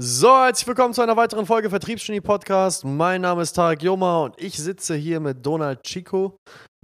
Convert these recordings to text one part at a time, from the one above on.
So, herzlich willkommen zu einer weiteren Folge Vertriebsgenie Podcast. Mein Name ist Tarek Joma und ich sitze hier mit Donald Chico.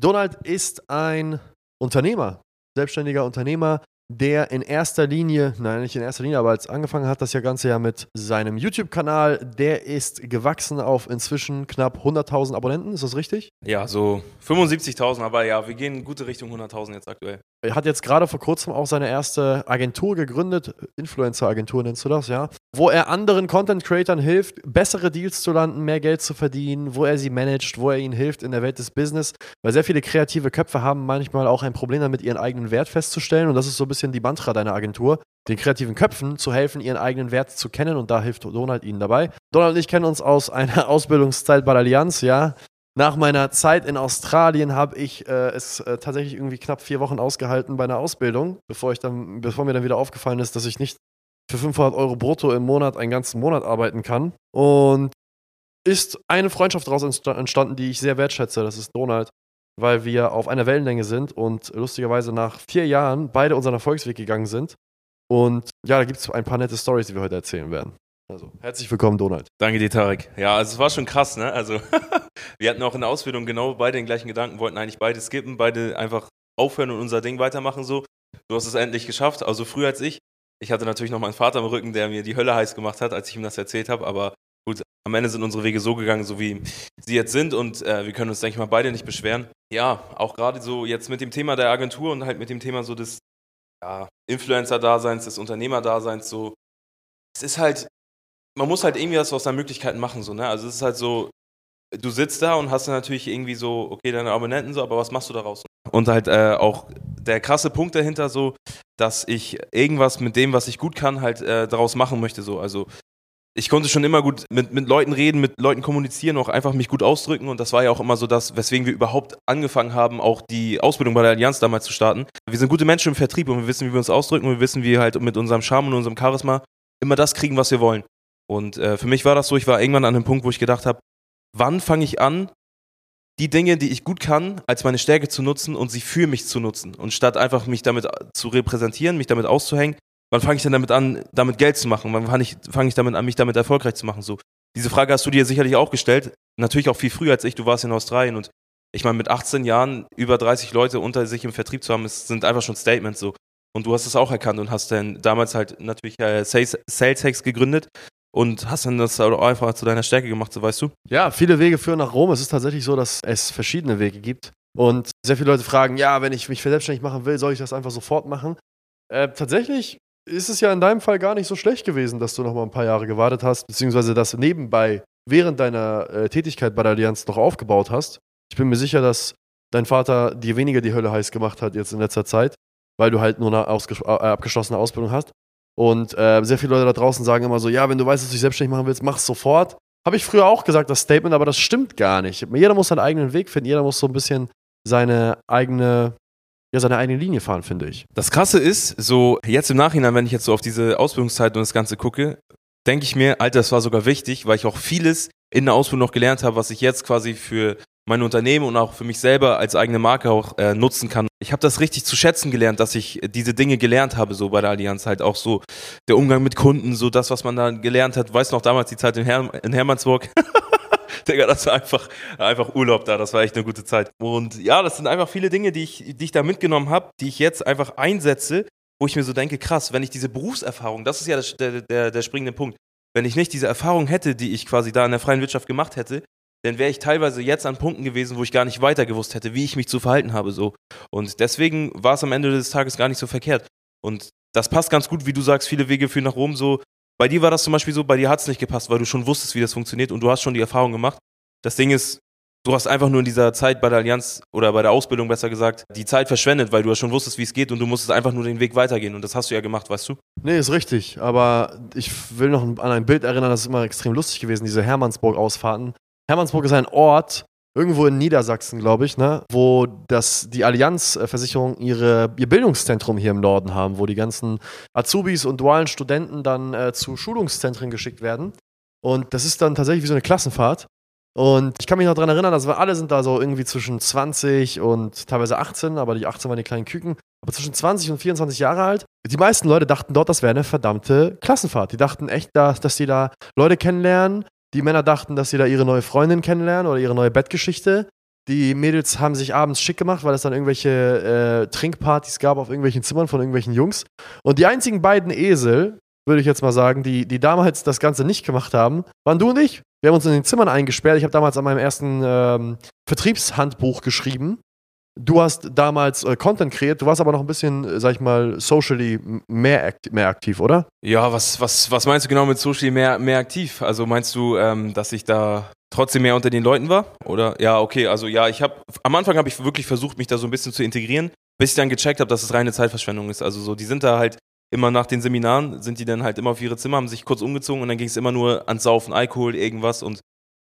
Donald ist ein Unternehmer, selbstständiger Unternehmer, der in erster Linie, nein, nicht in erster Linie, aber als angefangen hat das ja Ganze ja mit seinem YouTube-Kanal, der ist gewachsen auf inzwischen knapp 100.000 Abonnenten, ist das richtig? Ja, so 75.000, aber ja, wir gehen in gute Richtung 100.000 jetzt aktuell. Er hat jetzt gerade vor kurzem auch seine erste Agentur gegründet, Influencer-Agentur nennst du das, ja, wo er anderen Content-Creatern hilft, bessere Deals zu landen, mehr Geld zu verdienen, wo er sie managt, wo er ihnen hilft in der Welt des Business, weil sehr viele kreative Köpfe haben manchmal auch ein Problem damit, ihren eigenen Wert festzustellen. Und das ist so ein bisschen die Mantra deiner Agentur, den kreativen Köpfen zu helfen, ihren eigenen Wert zu kennen. Und da hilft Donald ihnen dabei. Donald und ich kennen uns aus einer Ausbildungszeit bei der Allianz, ja, nach meiner Zeit in Australien habe ich äh, es äh, tatsächlich irgendwie knapp vier Wochen ausgehalten bei einer Ausbildung, bevor, ich dann, bevor mir dann wieder aufgefallen ist, dass ich nicht für 500 Euro brutto im Monat einen ganzen Monat arbeiten kann. Und ist eine Freundschaft daraus entstanden, die ich sehr wertschätze. Das ist Donald, weil wir auf einer Wellenlänge sind und lustigerweise nach vier Jahren beide unseren Erfolgsweg gegangen sind. Und ja, da gibt es ein paar nette Stories, die wir heute erzählen werden. Also, herzlich willkommen, Donald. Danke dir, Tarek. Ja, also es war schon krass, ne? Also, wir hatten auch in der Ausbildung genau beide den gleichen Gedanken, wollten eigentlich beide skippen, beide einfach aufhören und unser Ding weitermachen so. Du hast es endlich geschafft, also früher als ich. Ich hatte natürlich noch meinen Vater im Rücken, der mir die Hölle heiß gemacht hat, als ich ihm das erzählt habe, aber gut, am Ende sind unsere Wege so gegangen, so wie sie jetzt sind und äh, wir können uns, denke ich mal, beide nicht beschweren. Ja, auch gerade so jetzt mit dem Thema der Agentur und halt mit dem Thema so des ja, Influencer-Daseins, des Unternehmer-Daseins, so, es ist halt man muss halt irgendwie was aus seinen Möglichkeiten machen, so, ne? Also es ist halt so, du sitzt da und hast dann natürlich irgendwie so, okay, deine Abonnenten so, aber was machst du daraus? Und halt äh, auch der krasse Punkt dahinter so, dass ich irgendwas mit dem, was ich gut kann, halt äh, daraus machen möchte, so. Also ich konnte schon immer gut mit, mit Leuten reden, mit Leuten kommunizieren, auch einfach mich gut ausdrücken. Und das war ja auch immer so das, weswegen wir überhaupt angefangen haben, auch die Ausbildung bei der Allianz damals zu starten. Wir sind gute Menschen im Vertrieb und wir wissen, wie wir uns ausdrücken und wir wissen, wie wir halt mit unserem Charme und unserem Charisma immer das kriegen, was wir wollen. Und äh, für mich war das so, ich war irgendwann an einem Punkt, wo ich gedacht habe, wann fange ich an, die Dinge, die ich gut kann, als meine Stärke zu nutzen und sie für mich zu nutzen. Und statt einfach mich damit zu repräsentieren, mich damit auszuhängen, wann fange ich denn damit an, damit Geld zu machen? Wann fange ich, fang ich damit an, mich damit erfolgreich zu machen? So, diese Frage hast du dir sicherlich auch gestellt. Natürlich auch viel früher als ich. Du warst in Australien und ich meine, mit 18 Jahren über 30 Leute unter sich im Vertrieb zu haben, ist, sind einfach schon Statements so. Und du hast es auch erkannt und hast dann damals halt natürlich äh, Sales, Sales Hacks gegründet, und hast dann das einfach zu deiner Stärke gemacht, so weißt du? Ja, viele Wege führen nach Rom. Es ist tatsächlich so, dass es verschiedene Wege gibt. Und sehr viele Leute fragen, ja, wenn ich mich selbstständig machen will, soll ich das einfach sofort machen? Äh, tatsächlich ist es ja in deinem Fall gar nicht so schlecht gewesen, dass du noch mal ein paar Jahre gewartet hast, beziehungsweise das nebenbei während deiner äh, Tätigkeit bei der Allianz noch aufgebaut hast. Ich bin mir sicher, dass dein Vater dir weniger die Hölle heiß gemacht hat jetzt in letzter Zeit, weil du halt nur eine äh, abgeschlossene Ausbildung hast. Und äh, sehr viele Leute da draußen sagen immer so, ja, wenn du weißt, dass du dich selbstständig machen willst, mach sofort. Habe ich früher auch gesagt, das Statement, aber das stimmt gar nicht. Jeder muss seinen eigenen Weg finden, jeder muss so ein bisschen seine eigene, ja, seine eigene Linie fahren, finde ich. Das Krasse ist, so jetzt im Nachhinein, wenn ich jetzt so auf diese Ausbildungszeit und das Ganze gucke, denke ich mir, Alter, das war sogar wichtig, weil ich auch vieles in der Ausbildung noch gelernt habe, was ich jetzt quasi für mein Unternehmen und auch für mich selber als eigene Marke auch äh, nutzen kann. Ich habe das richtig zu schätzen gelernt, dass ich diese Dinge gelernt habe, so bei der Allianz halt auch so der Umgang mit Kunden, so das, was man da gelernt hat. Weißt du noch damals die Zeit in, Her in Hermannsburg? Digga, das war einfach, einfach Urlaub da, das war echt eine gute Zeit. Und ja, das sind einfach viele Dinge, die ich, die ich da mitgenommen habe, die ich jetzt einfach einsetze, wo ich mir so denke, krass, wenn ich diese Berufserfahrung, das ist ja der, der, der springende Punkt, wenn ich nicht diese Erfahrung hätte, die ich quasi da in der freien Wirtschaft gemacht hätte, dann wäre ich teilweise jetzt an Punkten gewesen, wo ich gar nicht weiter gewusst hätte, wie ich mich zu verhalten habe. So. Und deswegen war es am Ende des Tages gar nicht so verkehrt. Und das passt ganz gut, wie du sagst, viele Wege führen nach Rom. So, bei dir war das zum Beispiel so, bei dir hat es nicht gepasst, weil du schon wusstest, wie das funktioniert und du hast schon die Erfahrung gemacht. Das Ding ist, du hast einfach nur in dieser Zeit bei der Allianz oder bei der Ausbildung besser gesagt, die Zeit verschwendet, weil du ja schon wusstest, wie es geht und du musstest einfach nur den Weg weitergehen und das hast du ja gemacht, weißt du? Nee, ist richtig, aber ich will noch an ein Bild erinnern, das ist immer extrem lustig gewesen, diese Hermannsburg-Ausfahrten. Hermannsburg ist ein Ort, irgendwo in Niedersachsen, glaube ich, ne, wo das, die Allianzversicherung ihre, ihr Bildungszentrum hier im Norden haben, wo die ganzen Azubis und dualen Studenten dann äh, zu Schulungszentren geschickt werden. Und das ist dann tatsächlich wie so eine Klassenfahrt. Und ich kann mich noch daran erinnern, dass wir alle sind da so irgendwie zwischen 20 und teilweise 18, aber die 18 waren die kleinen Küken, aber zwischen 20 und 24 Jahre alt. Die meisten Leute dachten dort, das wäre eine verdammte Klassenfahrt. Die dachten echt, dass, dass die da Leute kennenlernen. Die Männer dachten, dass sie da ihre neue Freundin kennenlernen oder ihre neue Bettgeschichte. Die Mädels haben sich abends schick gemacht, weil es dann irgendwelche äh, Trinkpartys gab auf irgendwelchen Zimmern von irgendwelchen Jungs. Und die einzigen beiden Esel, würde ich jetzt mal sagen, die, die damals das Ganze nicht gemacht haben, waren du und ich. Wir haben uns in den Zimmern eingesperrt. Ich habe damals an meinem ersten ähm, Vertriebshandbuch geschrieben. Du hast damals äh, Content kreiert, du warst aber noch ein bisschen, äh, sag ich mal, socially mehr, akt mehr aktiv, oder? Ja, was, was, was meinst du genau mit socially mehr, mehr aktiv? Also meinst du, ähm, dass ich da trotzdem mehr unter den Leuten war? Oder ja, okay, also ja, ich habe am Anfang habe ich wirklich versucht, mich da so ein bisschen zu integrieren, bis ich dann gecheckt habe, dass es reine Zeitverschwendung ist. Also so, die sind da halt immer nach den Seminaren, sind die dann halt immer auf ihre Zimmer, haben sich kurz umgezogen und dann ging es immer nur ans Saufen, Alkohol, irgendwas und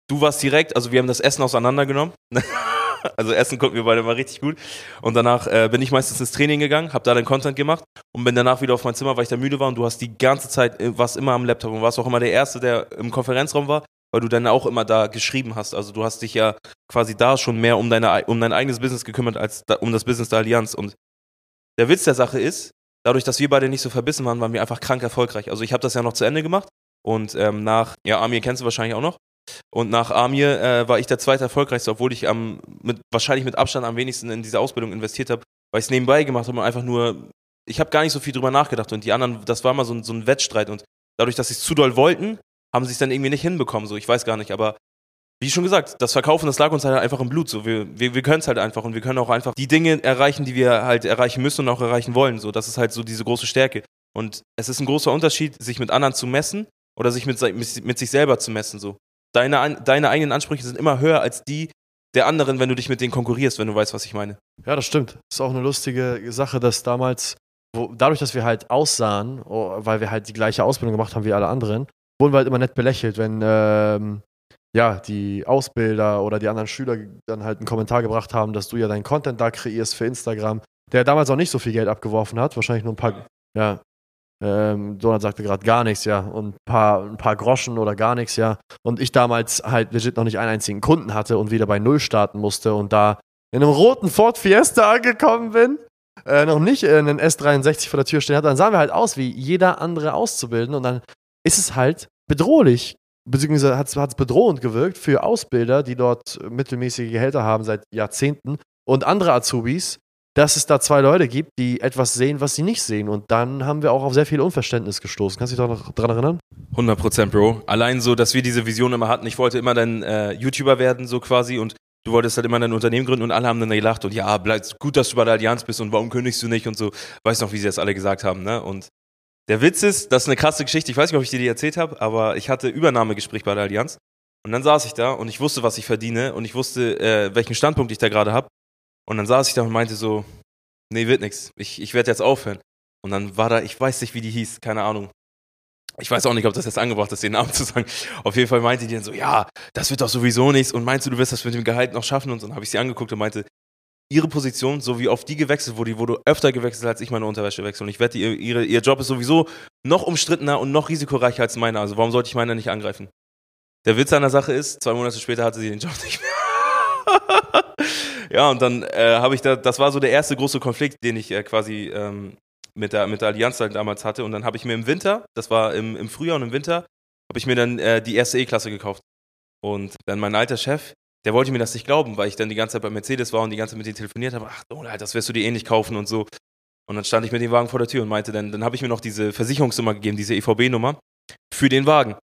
du warst direkt, also wir haben das Essen auseinandergenommen. also Essen konnten wir beide mal richtig gut. Und danach äh, bin ich meistens ins Training gegangen, habe da den Content gemacht und bin danach wieder auf mein Zimmer, weil ich da müde war und du hast die ganze Zeit, äh, warst immer am Laptop und warst auch immer der Erste, der im Konferenzraum war weil du dann auch immer da geschrieben hast. Also du hast dich ja quasi da schon mehr um, deine, um dein eigenes Business gekümmert als da, um das Business der Allianz. Und der Witz der Sache ist, dadurch, dass wir beide nicht so verbissen waren, waren wir einfach krank erfolgreich. Also ich habe das ja noch zu Ende gemacht und ähm, nach, ja, Amir kennst du wahrscheinlich auch noch. Und nach Amir äh, war ich der zweite erfolgreichste, obwohl ich am, mit, wahrscheinlich mit Abstand am wenigsten in diese Ausbildung investiert habe, weil ich es nebenbei gemacht habe und einfach nur, ich habe gar nicht so viel drüber nachgedacht. Und die anderen, das war mal so, so ein Wettstreit. Und dadurch, dass sie es zu doll wollten, haben sie es dann irgendwie nicht hinbekommen, so, ich weiß gar nicht, aber wie schon gesagt, das Verkaufen, das lag uns halt einfach im Blut, so, wir, wir, wir können es halt einfach. Und wir können auch einfach die Dinge erreichen, die wir halt erreichen müssen und auch erreichen wollen, so, das ist halt so diese große Stärke. Und es ist ein großer Unterschied, sich mit anderen zu messen oder sich mit, mit, mit sich selber zu messen, so. Deine, deine eigenen Ansprüche sind immer höher als die der anderen, wenn du dich mit denen konkurrierst, wenn du weißt, was ich meine. Ja, das stimmt. Ist auch eine lustige Sache, dass damals, wo, dadurch, dass wir halt aussahen, oh, weil wir halt die gleiche Ausbildung gemacht haben wie alle anderen, wurden wir halt immer nett belächelt, wenn ähm, ja, die Ausbilder oder die anderen Schüler dann halt einen Kommentar gebracht haben, dass du ja deinen Content da kreierst für Instagram, der damals auch nicht so viel Geld abgeworfen hat, wahrscheinlich nur ein paar, ja, ähm, Donald sagte gerade gar nichts, ja, und ein paar, ein paar Groschen oder gar nichts, ja. Und ich damals halt legit noch nicht einen einzigen Kunden hatte und wieder bei Null starten musste und da in einem roten Ford Fiesta angekommen bin, äh, noch nicht einen S63 vor der Tür stehen hatte, dann sahen wir halt aus wie jeder andere Auszubildende und dann ist es halt bedrohlich, beziehungsweise hat es bedrohend gewirkt für Ausbilder, die dort mittelmäßige Gehälter haben seit Jahrzehnten und andere Azubis, dass es da zwei Leute gibt, die etwas sehen, was sie nicht sehen. Und dann haben wir auch auf sehr viel Unverständnis gestoßen. Kannst du dich da noch dran erinnern? 100% Bro. Allein so, dass wir diese Vision immer hatten. Ich wollte immer dann äh, YouTuber werden, so quasi. Und du wolltest halt immer dein Unternehmen gründen und alle haben dann gelacht. Und ja, bleib, gut, dass du bei der Allianz bist und warum kündigst du nicht und so. Weißt noch, wie sie das alle gesagt haben, ne? Und der Witz ist, das ist eine krasse Geschichte. Ich weiß nicht, ob ich dir die erzählt habe, aber ich hatte Übernahmegespräch bei der Allianz. Und dann saß ich da und ich wusste, was ich verdiene und ich wusste, äh, welchen Standpunkt ich da gerade habe. Und dann saß ich da und meinte so, nee, wird nix. Ich, ich werde jetzt aufhören. Und dann war da, ich weiß nicht, wie die hieß, keine Ahnung. Ich weiß auch nicht, ob das jetzt angebracht ist, den Namen zu sagen. Auf jeden Fall meinte die dann so, ja, das wird doch sowieso nichts. Und meinst du, du wirst das mit dem Gehalt noch schaffen? Und dann habe ich sie angeguckt und meinte, ihre Position, so wie auf die gewechselt wurde, die wurde öfter gewechselt, als ich meine Unterwäsche wechsle. Und ich wette, ihr, ihre, ihr Job ist sowieso noch umstrittener und noch risikoreicher als meiner. Also warum sollte ich meiner nicht angreifen? Der Witz an der Sache ist, zwei Monate später hatte sie den Job nicht mehr. ja, und dann äh, habe ich da, das war so der erste große Konflikt, den ich äh, quasi ähm, mit, der, mit der Allianz halt damals hatte. Und dann habe ich mir im Winter, das war im, im Frühjahr und im Winter, habe ich mir dann äh, die erste E-Klasse gekauft. Und dann mein alter Chef, der wollte mir das nicht glauben, weil ich dann die ganze Zeit bei Mercedes war und die ganze Zeit mit ihm telefoniert habe. Ach, oh, das wirst du dir eh nicht kaufen und so. Und dann stand ich mit dem Wagen vor der Tür und meinte dann, dann habe ich mir noch diese Versicherungsnummer gegeben, diese EVB-Nummer, für den Wagen.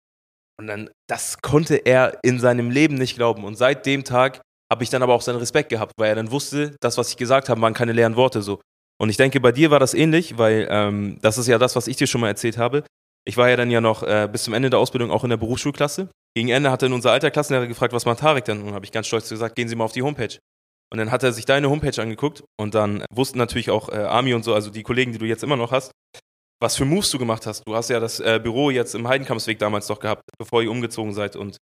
Und dann, das konnte er in seinem Leben nicht glauben. Und seit dem Tag habe ich dann aber auch seinen Respekt gehabt, weil er dann wusste, das, was ich gesagt habe, waren keine leeren Worte so. Und ich denke, bei dir war das ähnlich, weil ähm, das ist ja das, was ich dir schon mal erzählt habe. Ich war ja dann ja noch äh, bis zum Ende der Ausbildung auch in der Berufsschulklasse. Gegen Ende hat dann unser alter Klassenlehrer gefragt, was macht Tarek denn? Und habe ich ganz stolz gesagt, gehen Sie mal auf die Homepage. Und dann hat er sich deine Homepage angeguckt und dann wussten natürlich auch äh, Ami und so, also die Kollegen, die du jetzt immer noch hast, was für Moves du gemacht hast. Du hast ja das äh, Büro jetzt im Heidenkampfsweg damals doch gehabt, bevor ihr umgezogen seid und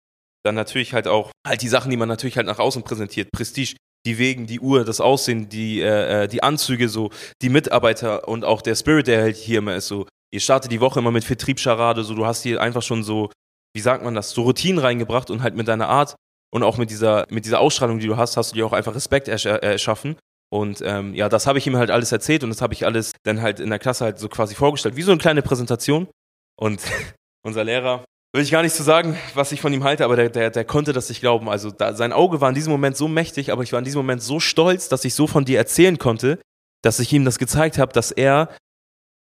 dann natürlich halt auch halt die Sachen, die man natürlich halt nach außen präsentiert. Prestige, die Wegen, die Uhr, das Aussehen, die, äh, äh die Anzüge, so, die Mitarbeiter und auch der Spirit, der halt hier immer ist, so, ihr startet die Woche immer mit Vertriebsscharade, so du hast hier einfach schon so, wie sagt man das, so Routinen reingebracht und halt mit deiner Art und auch mit dieser, mit dieser Ausstrahlung, die du hast, hast du dir auch einfach Respekt ersch erschaffen. Und ähm, ja, das habe ich ihm halt alles erzählt und das habe ich alles dann halt in der Klasse halt so quasi vorgestellt, wie so eine kleine Präsentation. Und unser Lehrer, will ich gar nicht zu so sagen, was ich von ihm halte, aber der, der, der konnte das nicht glauben. Also da, sein Auge war in diesem Moment so mächtig, aber ich war in diesem Moment so stolz, dass ich so von dir erzählen konnte, dass ich ihm das gezeigt habe, dass er,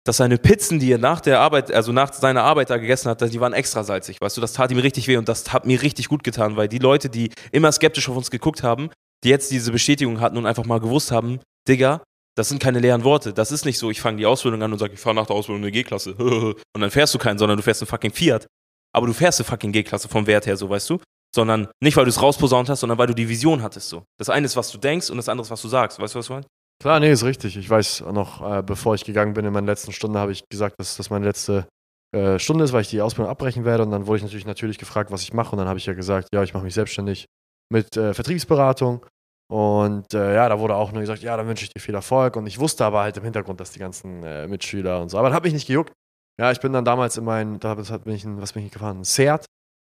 dass seine Pizzen, die er nach der Arbeit, also nach seiner Arbeit da gegessen hat, die waren extra salzig. Weißt du, das tat ihm richtig weh und das hat mir richtig gut getan, weil die Leute, die immer skeptisch auf uns geguckt haben, die jetzt diese Bestätigung hatten und einfach mal gewusst haben, Digga, das sind keine leeren Worte. Das ist nicht so, ich fange die Ausbildung an und sage, ich fahre nach der Ausbildung eine G-Klasse. und dann fährst du keinen, sondern du fährst einen fucking Fiat. Aber du fährst eine fucking G-Klasse vom Wert her, so weißt du. Sondern nicht, weil du es rausposaunt hast, sondern weil du die Vision hattest, so. Das eine ist, was du denkst und das andere ist, was du sagst. Weißt du, was du meinst? Klar, nee, ist richtig. Ich weiß noch, äh, bevor ich gegangen bin in meiner letzten Stunde, habe ich gesagt, dass das meine letzte äh, Stunde ist, weil ich die Ausbildung abbrechen werde. Und dann wurde ich natürlich natürlich gefragt, was ich mache. Und dann habe ich ja gesagt, ja, ich mache mich selbstständig mit äh, Vertriebsberatung und äh, ja, da wurde auch nur gesagt, ja, dann wünsche ich dir viel Erfolg. Und ich wusste aber halt im Hintergrund, dass die ganzen äh, Mitschüler und so. Aber das hat mich nicht gejuckt. Ja, ich bin dann damals in meinen, da bin ich in, was bin ich gefahren? Ein Seat.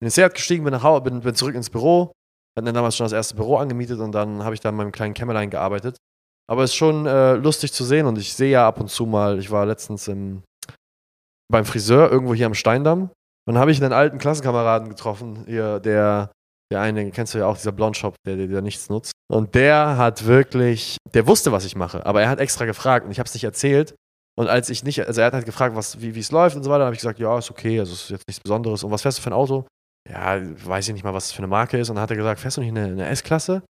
In den Seat gestiegen, bin nach Hause, bin, bin zurück ins Büro. Hatten dann damals schon das erste Büro angemietet und dann habe ich da in meinem kleinen Kämmerlein gearbeitet. Aber es ist schon äh, lustig zu sehen und ich sehe ja ab und zu mal, ich war letztens im, beim Friseur irgendwo hier am Steindamm. Und dann habe ich einen alten Klassenkameraden getroffen, hier, der der eine, kennst du ja auch, dieser Blondshop, der, der nichts nutzt. Und der hat wirklich, der wusste, was ich mache, aber er hat extra gefragt und ich habe es nicht erzählt. Und als ich nicht, also er hat halt gefragt, was, wie es läuft und so weiter, habe ich gesagt, ja, ist okay, also ist jetzt nichts Besonderes. Und was fährst du für ein Auto? Ja, weiß ich nicht mal, was es für eine Marke ist. Und dann hat er gesagt, fährst du nicht eine, eine S-Klasse?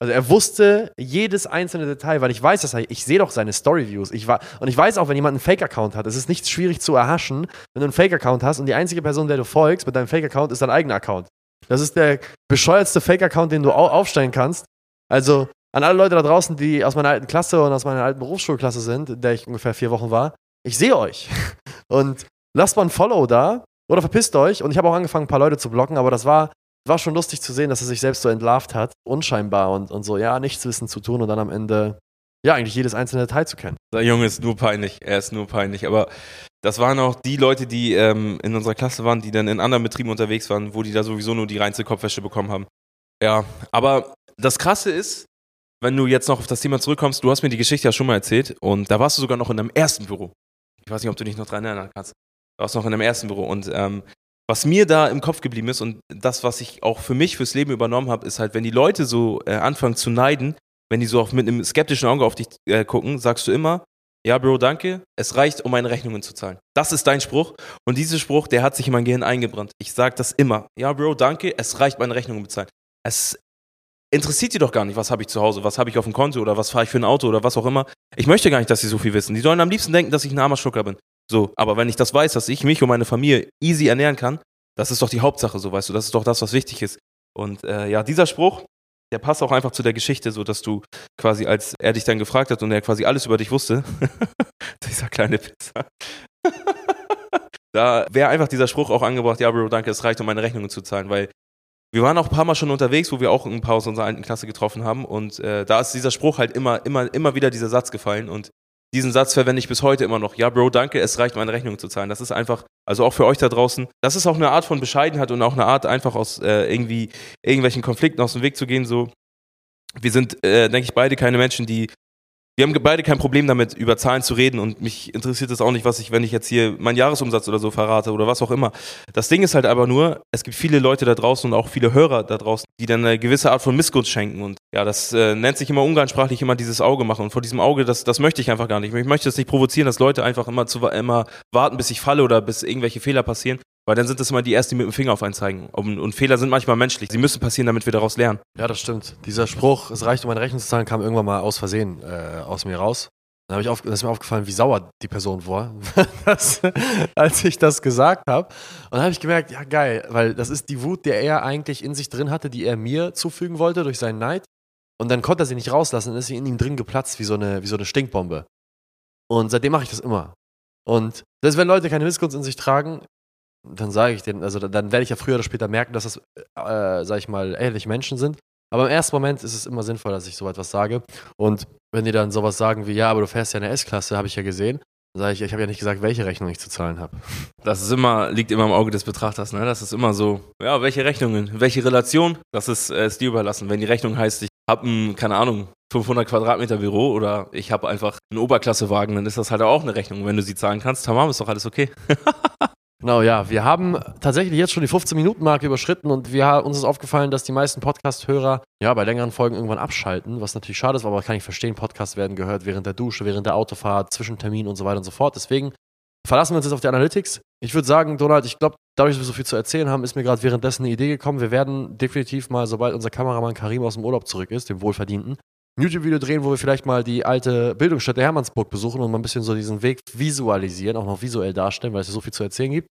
Also er wusste jedes einzelne Detail, weil ich weiß, dass er, ich sehe doch seine Storyviews. Ich war, und ich weiß auch, wenn jemand einen Fake-Account hat, es ist nicht schwierig zu erhaschen, wenn du einen Fake-Account hast und die einzige Person, der du folgst mit deinem Fake-Account, ist dein eigener Account. Das ist der bescheuertste Fake-Account, den du aufstellen kannst. Also an alle Leute da draußen, die aus meiner alten Klasse und aus meiner alten Berufsschulklasse sind, in der ich ungefähr vier Wochen war, ich sehe euch. Und lasst mal ein Follow da oder verpisst euch. Und ich habe auch angefangen, ein paar Leute zu blocken, aber das war, war schon lustig zu sehen, dass er sich selbst so entlarvt hat, unscheinbar und, und so, ja, nichts wissen zu tun und dann am Ende, ja, eigentlich jedes einzelne Detail zu kennen. Der Junge ist nur peinlich, er ist nur peinlich, aber das waren auch die Leute, die ähm, in unserer Klasse waren, die dann in anderen Betrieben unterwegs waren, wo die da sowieso nur die reinste Kopfwäsche bekommen haben. Ja, aber das Krasse ist, wenn du jetzt noch auf das Thema zurückkommst, du hast mir die Geschichte ja schon mal erzählt und da warst du sogar noch in deinem ersten Büro. Ich weiß nicht, ob du dich noch dran erinnern kannst. Du warst noch in deinem ersten Büro und ähm, was mir da im Kopf geblieben ist und das, was ich auch für mich fürs Leben übernommen habe, ist halt, wenn die Leute so äh, anfangen zu neiden, wenn die so auch mit einem skeptischen Auge auf dich äh, gucken, sagst du immer, ja, Bro, danke. Es reicht, um meine Rechnungen zu zahlen. Das ist dein Spruch. Und dieser Spruch, der hat sich in mein Gehirn eingebrannt. Ich sage das immer. Ja, Bro, danke. Es reicht, meine Rechnungen zu zahlen. Es interessiert die doch gar nicht, was habe ich zu Hause, was habe ich auf dem Konto oder was fahre ich für ein Auto oder was auch immer. Ich möchte gar nicht, dass sie so viel wissen. Die sollen am liebsten denken, dass ich ein armer Schlucker bin. So, aber wenn ich das weiß, dass ich mich und meine Familie easy ernähren kann, das ist doch die Hauptsache, so weißt du. Das ist doch das, was wichtig ist. Und äh, ja, dieser Spruch, der passt auch einfach zu der Geschichte, so dass du quasi, als er dich dann gefragt hat und er quasi alles über dich wusste, dieser kleine Pizza, da wäre einfach dieser Spruch auch angebracht, ja, Bro, danke, es reicht, um meine Rechnungen zu zahlen, weil wir waren auch ein paar Mal schon unterwegs, wo wir auch ein paar aus unserer alten Klasse getroffen haben und äh, da ist dieser Spruch halt immer, immer, immer wieder dieser Satz gefallen und diesen Satz verwende ich bis heute immer noch. Ja, Bro, danke, es reicht, meine Rechnung zu zahlen. Das ist einfach, also auch für euch da draußen, das ist auch eine Art von Bescheidenheit und auch eine Art, einfach aus äh, irgendwie irgendwelchen Konflikten aus dem Weg zu gehen. So, wir sind, äh, denke ich, beide keine Menschen, die wir haben beide kein Problem damit, über Zahlen zu reden und mich interessiert es auch nicht, was ich, wenn ich jetzt hier meinen Jahresumsatz oder so verrate oder was auch immer. Das Ding ist halt aber nur, es gibt viele Leute da draußen und auch viele Hörer da draußen, die dann eine gewisse Art von Missgunst schenken und ja, das äh, nennt sich immer umgangssprachlich immer dieses Auge machen und vor diesem Auge, das, das möchte ich einfach gar nicht. Ich möchte es nicht provozieren, dass Leute einfach immer, zu, immer warten, bis ich falle oder bis irgendwelche Fehler passieren, weil dann sind das immer die Ersten, die mit dem Finger auf einen zeigen. Und, und, Fehler sind manchmal menschlich. Sie müssen passieren, damit wir daraus lernen. Ja, das stimmt. Dieser Spruch, es reicht, um eine Rechnung zu zahlen, kam irgendwann mal aus Versehen äh, aus mir raus. Dann ich auf, ist mir aufgefallen, wie sauer die Person war, das, als ich das gesagt habe. Und dann habe ich gemerkt, ja geil, weil das ist die Wut, die er eigentlich in sich drin hatte, die er mir zufügen wollte durch seinen Neid. Und dann konnte er sie nicht rauslassen und ist sie in ihm drin geplatzt wie so eine, wie so eine Stinkbombe. Und seitdem mache ich das immer. Und selbst wenn Leute keine Missgunst in sich tragen, dann sage ich denen, also dann werde ich ja früher oder später merken, dass das, äh, sag ich mal, ähnliche Menschen sind. Aber im ersten Moment ist es immer sinnvoll, dass ich so etwas sage. Und wenn die dann sowas sagen wie, ja, aber du fährst ja eine S-Klasse, habe ich ja gesehen, Sag ich, ich habe ja nicht gesagt, welche Rechnung ich zu zahlen habe. Das ist immer, liegt immer im Auge des Betrachters, ne? Das ist immer so, ja, welche Rechnungen, welche Relation, das ist, äh, ist dir überlassen. Wenn die Rechnung heißt, ich habe ein, keine Ahnung, 500 Quadratmeter Büro oder ich habe einfach einen Oberklassewagen, dann ist das halt auch eine Rechnung. Wenn du sie zahlen kannst, tamam, ist doch alles okay. Genau, ja. Wir haben tatsächlich jetzt schon die 15-Minuten-Marke überschritten und wir, uns ist aufgefallen, dass die meisten Podcast-Hörer ja bei längeren Folgen irgendwann abschalten, was natürlich schade ist, aber kann ich verstehen. Podcasts werden gehört während der Dusche, während der Autofahrt, zwischen Terminen und so weiter und so fort. Deswegen verlassen wir uns jetzt auf die Analytics. Ich würde sagen, Donald, ich glaube, dadurch, dass wir so viel zu erzählen haben, ist mir gerade währenddessen eine Idee gekommen. Wir werden definitiv mal, sobald unser Kameramann Karim aus dem Urlaub zurück ist, dem Wohlverdienten, YouTube-Video drehen, wo wir vielleicht mal die alte Bildungsstätte Hermannsburg besuchen und mal ein bisschen so diesen Weg visualisieren, auch noch visuell darstellen, weil es ja so viel zu erzählen gibt.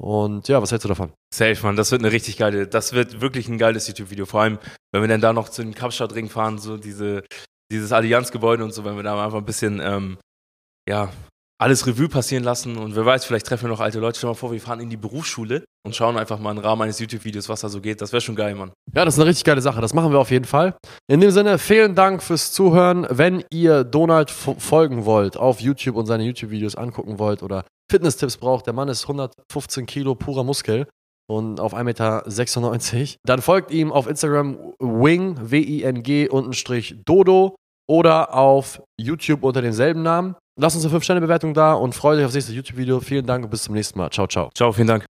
Und ja, was hältst du davon? Safe, Mann, das wird eine richtig geile, das wird wirklich ein geiles YouTube-Video. Vor allem, wenn wir dann da noch zu dem Kapstadtring fahren, so diese, dieses Allianzgebäude und so, wenn wir da einfach ein bisschen, ähm, ja, alles Revue passieren lassen und wer weiß, vielleicht treffen wir noch alte Leute. Stell mal vor, wir fahren in die Berufsschule und schauen einfach mal im Rahmen eines YouTube-Videos, was da so geht. Das wäre schon geil, Mann. Ja, das ist eine richtig geile Sache. Das machen wir auf jeden Fall. In dem Sinne, vielen Dank fürs Zuhören. Wenn ihr Donald folgen wollt auf YouTube und seine YouTube-Videos angucken wollt oder Fitness-Tipps braucht, der Mann ist 115 Kilo purer Muskel und auf 1,96 Meter, dann folgt ihm auf Instagram wing, W-I-N-G, untenstrich Dodo oder auf YouTube unter demselben Namen. Lasst uns eine 5-Sterne-Bewertung da und freut euch aufs nächste YouTube-Video. Vielen Dank und bis zum nächsten Mal. Ciao, ciao. Ciao, vielen Dank.